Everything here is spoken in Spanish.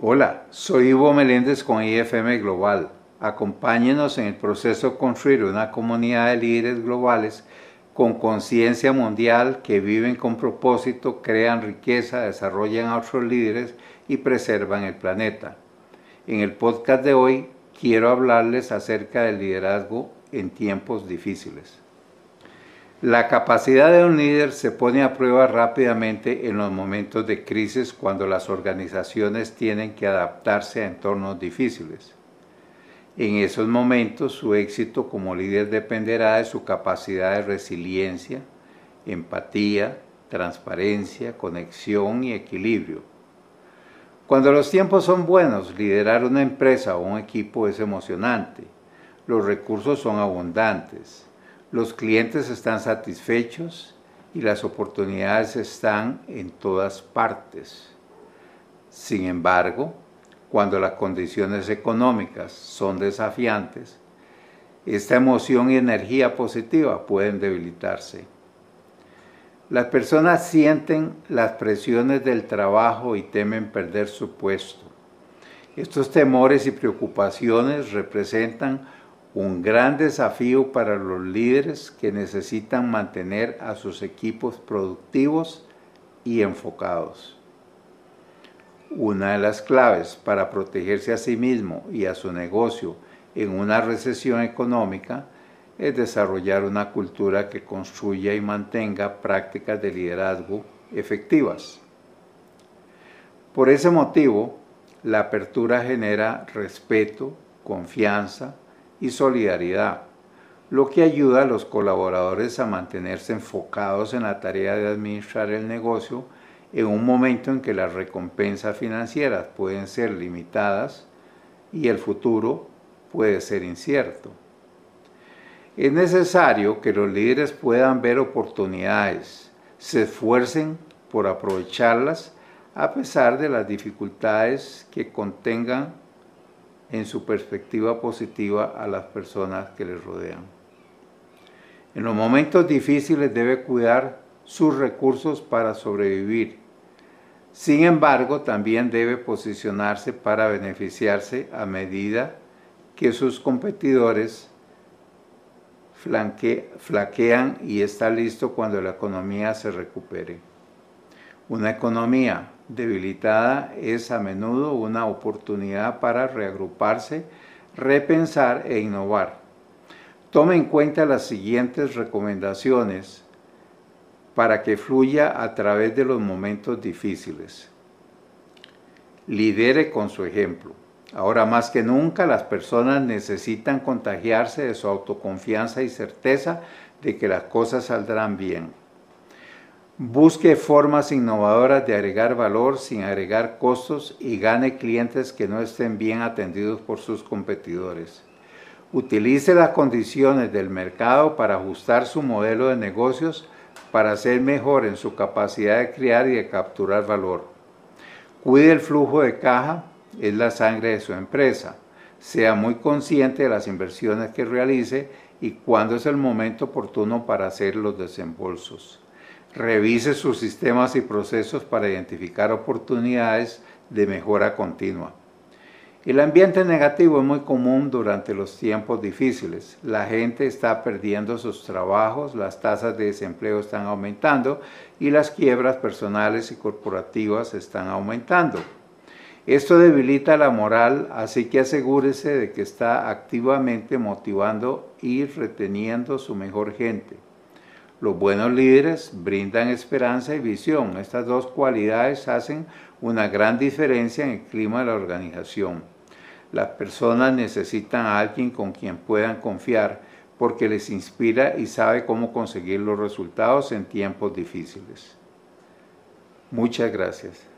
Hola, soy Ivo Meléndez con IFM Global. Acompáñenos en el proceso de construir una comunidad de líderes globales con conciencia mundial que viven con propósito, crean riqueza, desarrollan a otros líderes y preservan el planeta. En el podcast de hoy quiero hablarles acerca del liderazgo en tiempos difíciles. La capacidad de un líder se pone a prueba rápidamente en los momentos de crisis cuando las organizaciones tienen que adaptarse a entornos difíciles. En esos momentos su éxito como líder dependerá de su capacidad de resiliencia, empatía, transparencia, conexión y equilibrio. Cuando los tiempos son buenos, liderar una empresa o un equipo es emocionante. Los recursos son abundantes los clientes están satisfechos y las oportunidades están en todas partes. Sin embargo, cuando las condiciones económicas son desafiantes, esta emoción y energía positiva pueden debilitarse. Las personas sienten las presiones del trabajo y temen perder su puesto. Estos temores y preocupaciones representan un gran desafío para los líderes que necesitan mantener a sus equipos productivos y enfocados. Una de las claves para protegerse a sí mismo y a su negocio en una recesión económica es desarrollar una cultura que construya y mantenga prácticas de liderazgo efectivas. Por ese motivo, la apertura genera respeto, confianza, y solidaridad, lo que ayuda a los colaboradores a mantenerse enfocados en la tarea de administrar el negocio en un momento en que las recompensas financieras pueden ser limitadas y el futuro puede ser incierto. Es necesario que los líderes puedan ver oportunidades, se esfuercen por aprovecharlas a pesar de las dificultades que contengan en su perspectiva positiva a las personas que les rodean. En los momentos difíciles debe cuidar sus recursos para sobrevivir. Sin embargo, también debe posicionarse para beneficiarse a medida que sus competidores flaquean y está listo cuando la economía se recupere. Una economía debilitada es a menudo una oportunidad para reagruparse, repensar e innovar. Tome en cuenta las siguientes recomendaciones para que fluya a través de los momentos difíciles. Lidere con su ejemplo. Ahora más que nunca las personas necesitan contagiarse de su autoconfianza y certeza de que las cosas saldrán bien. Busque formas innovadoras de agregar valor sin agregar costos y gane clientes que no estén bien atendidos por sus competidores. Utilice las condiciones del mercado para ajustar su modelo de negocios para ser mejor en su capacidad de crear y de capturar valor. Cuide el flujo de caja, es la sangre de su empresa. Sea muy consciente de las inversiones que realice y cuándo es el momento oportuno para hacer los desembolsos. Revise sus sistemas y procesos para identificar oportunidades de mejora continua. El ambiente negativo es muy común durante los tiempos difíciles. La gente está perdiendo sus trabajos, las tasas de desempleo están aumentando y las quiebras personales y corporativas están aumentando. Esto debilita la moral, así que asegúrese de que está activamente motivando y reteniendo su mejor gente. Los buenos líderes brindan esperanza y visión. Estas dos cualidades hacen una gran diferencia en el clima de la organización. Las personas necesitan a alguien con quien puedan confiar porque les inspira y sabe cómo conseguir los resultados en tiempos difíciles. Muchas gracias.